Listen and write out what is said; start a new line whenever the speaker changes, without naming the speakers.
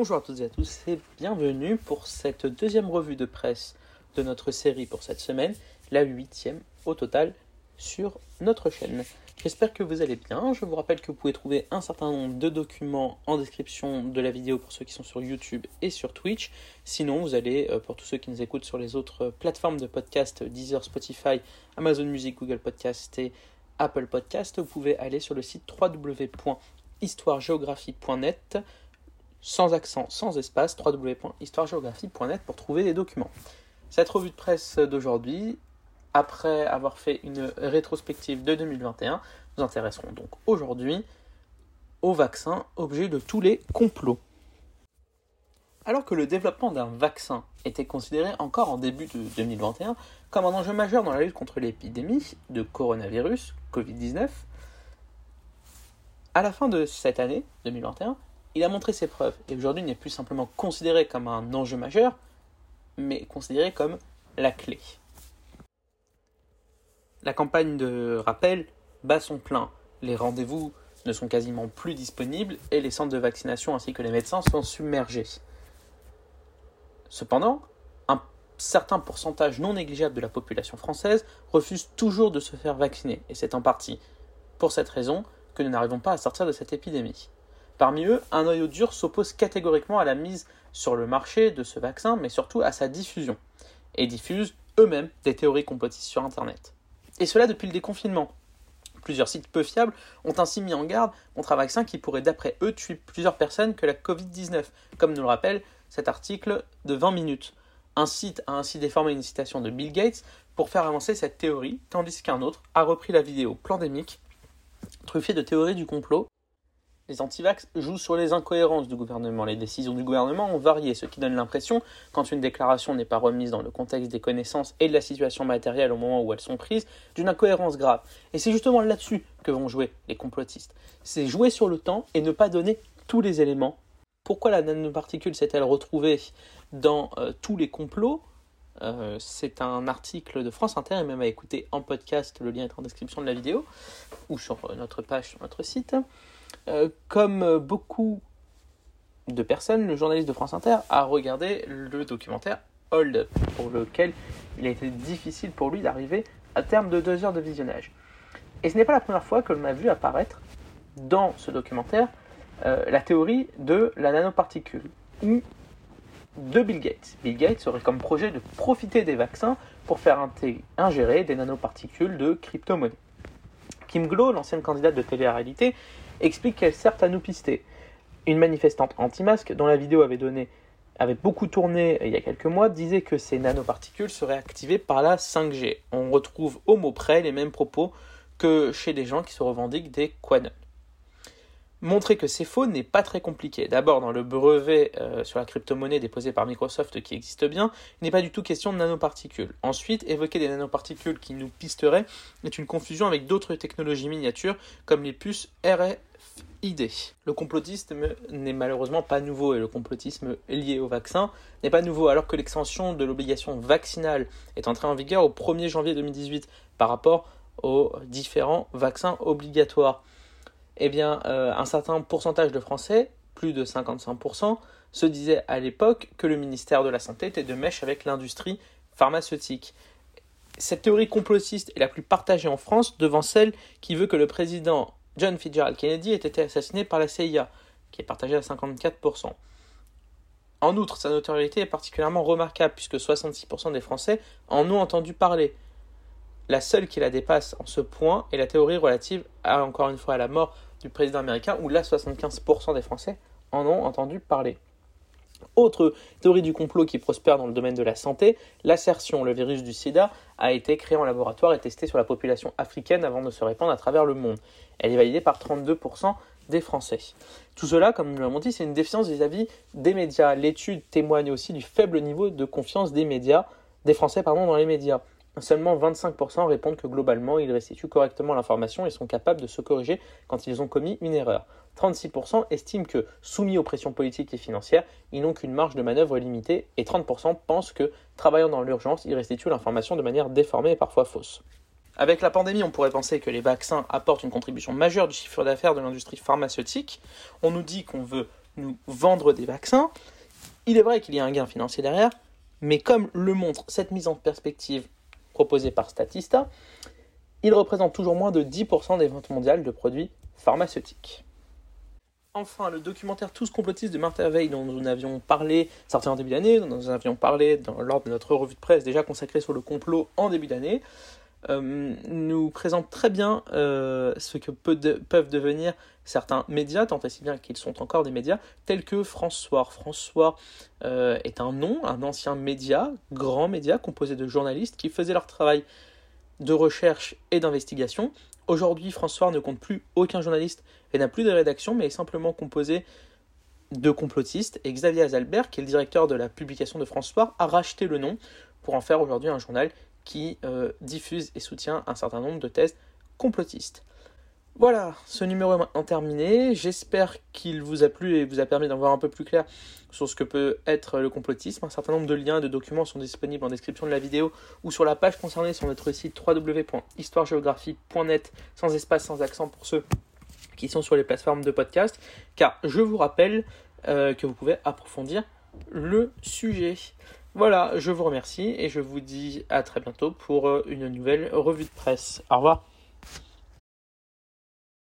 Bonjour à toutes et à tous et bienvenue pour cette deuxième revue de presse de notre série pour cette semaine, la huitième au total sur notre chaîne. J'espère que vous allez bien. Je vous rappelle que vous pouvez trouver un certain nombre de documents en description de la vidéo pour ceux qui sont sur YouTube et sur Twitch. Sinon, vous allez, euh, pour tous ceux qui nous écoutent sur les autres plateformes de podcast, Deezer, Spotify, Amazon Music, Google Podcast et Apple Podcast, vous pouvez aller sur le site www.histoiregéographie.net sans accent, sans espace, www.histoiregéographie.net pour trouver des documents. Cette revue de presse d'aujourd'hui, après avoir fait une rétrospective de 2021, nous intéresserons donc aujourd'hui au vaccin, objet de tous les complots. Alors que le développement d'un vaccin était considéré encore en début de 2021 comme un enjeu majeur dans la lutte contre l'épidémie de coronavirus, Covid-19, à la fin de cette année, 2021, il a montré ses preuves et aujourd'hui n'est plus simplement considéré comme un enjeu majeur, mais considéré comme la clé. La campagne de rappel bat son plein. Les rendez-vous ne sont quasiment plus disponibles et les centres de vaccination ainsi que les médecins sont submergés. Cependant, un certain pourcentage non négligeable de la population française refuse toujours de se faire vacciner, et c'est en partie pour cette raison que nous n'arrivons pas à sortir de cette épidémie. Parmi eux, un noyau dur s'oppose catégoriquement à la mise sur le marché de ce vaccin, mais surtout à sa diffusion, et diffusent eux-mêmes des théories complotistes sur Internet. Et cela depuis le déconfinement. Plusieurs sites peu fiables ont ainsi mis en garde contre un vaccin qui pourrait d'après eux tuer plusieurs personnes que la Covid-19, comme nous le rappelle cet article de 20 minutes. Un site a ainsi déformé une citation de Bill Gates pour faire avancer cette théorie, tandis qu'un autre a repris la vidéo pandémique truffée de théories du complot les antivax jouent sur les incohérences du gouvernement. Les décisions du gouvernement ont varié, ce qui donne l'impression, quand une déclaration n'est pas remise dans le contexte des connaissances et de la situation matérielle au moment où elles sont prises, d'une incohérence grave. Et c'est justement là-dessus que vont jouer les complotistes. C'est jouer sur le temps et ne pas donner tous les éléments. Pourquoi la nanoparticule s'est-elle retrouvée dans euh, tous les complots? Euh, c'est un article de France Inter et même à écouter en podcast, le lien est en description de la vidéo ou sur notre page sur notre site. Euh, comme beaucoup de personnes, le journaliste de France Inter a regardé le documentaire Hold Up, pour lequel il a été difficile pour lui d'arriver à terme de deux heures de visionnage. Et ce n'est pas la première fois que l'on a vu apparaître dans ce documentaire euh, la théorie de la nanoparticule, de Bill Gates. Bill Gates aurait comme projet de profiter des vaccins pour faire ingérer des nanoparticules de crypto-monnaie. Kim Glow, l'ancienne candidate de télé-réalité, explique qu'elle sert à nous pister. Une manifestante anti-masque, dont la vidéo avait donné avait beaucoup tourné il y a quelques mois, disait que ces nanoparticules seraient activées par la 5G. On retrouve au mot près les mêmes propos que chez des gens qui se revendiquent des Quanon. Montrer que c'est faux n'est pas très compliqué. D'abord, dans le brevet euh, sur la crypto-monnaie déposé par Microsoft qui existe bien, il n'est pas du tout question de nanoparticules. Ensuite, évoquer des nanoparticules qui nous pisteraient est une confusion avec d'autres technologies miniatures comme les puces RFID. Le complotisme n'est malheureusement pas nouveau et le complotisme lié au vaccin n'est pas nouveau alors que l'extension de l'obligation vaccinale est entrée en vigueur au 1er janvier 2018 par rapport aux différents vaccins obligatoires eh bien, euh, un certain pourcentage de Français, plus de 55%, se disaient à l'époque que le ministère de la Santé était de mèche avec l'industrie pharmaceutique. Cette théorie complotiste est la plus partagée en France devant celle qui veut que le président John Fitzgerald Kennedy ait été assassiné par la CIA, qui est partagée à 54%. En outre, sa notoriété est particulièrement remarquable puisque 66% des Français en ont entendu parler. La seule qui la dépasse en ce point est la théorie relative encore une fois, à la mort du président américain, où là 75% des Français en ont entendu parler. Autre théorie du complot qui prospère dans le domaine de la santé, l'assertion, le virus du sida, a été créé en laboratoire et testé sur la population africaine avant de se répandre à travers le monde. Elle est validée par 32% des Français. Tout cela, comme nous l'avons dit, c'est une défiance vis-à-vis des médias. L'étude témoigne aussi du faible niveau de confiance des médias, des Français pardon, dans les médias. Seulement 25% répondent que globalement ils restituent correctement l'information et sont capables de se corriger quand ils ont commis une erreur. 36% estiment que, soumis aux pressions politiques et financières, ils n'ont qu'une marge de manœuvre limitée et 30% pensent que, travaillant dans l'urgence, ils restituent l'information de manière déformée et parfois fausse. Avec la pandémie, on pourrait penser que les vaccins apportent une contribution majeure du chiffre d'affaires de l'industrie pharmaceutique. On nous dit qu'on veut nous vendre des vaccins. Il est vrai qu'il y a un gain financier derrière, mais comme le montre cette mise en perspective proposée par Statista, il représente toujours moins de 10% des ventes mondiales de produits pharmaceutiques. Enfin, le documentaire Tous complotistes de Martin Veil, dont nous avions parlé, sorti en début d'année, dont nous avions parlé dans, lors de notre revue de presse déjà consacrée sur le complot en début d'année, euh, nous présente très bien euh, ce que peuvent devenir certains médias, tant et si bien qu'ils sont encore des médias, tels que François. François euh, est un nom, un ancien média, grand média, composé de journalistes qui faisaient leur travail de recherche et d'investigation. Aujourd'hui, François ne compte plus aucun journaliste et n'a plus de rédaction, mais est simplement composé de complotistes. Et Xavier Azalbert, qui est le directeur de la publication de François, a racheté le nom pour en faire aujourd'hui un journal qui euh, diffuse et soutient un certain nombre de thèses complotistes. Voilà, ce numéro est maintenant terminé. J'espère qu'il vous a plu et vous a permis d'en voir un peu plus clair sur ce que peut être le complotisme. Un certain nombre de liens et de documents sont disponibles en description de la vidéo ou sur la page concernée sur notre site www.histoiregéographie.net sans espace, sans accent pour ceux qui sont sur les plateformes de podcast. Car je vous rappelle euh, que vous pouvez approfondir le sujet. Voilà, je vous remercie et je vous dis à très bientôt pour euh, une nouvelle revue de presse. Au revoir.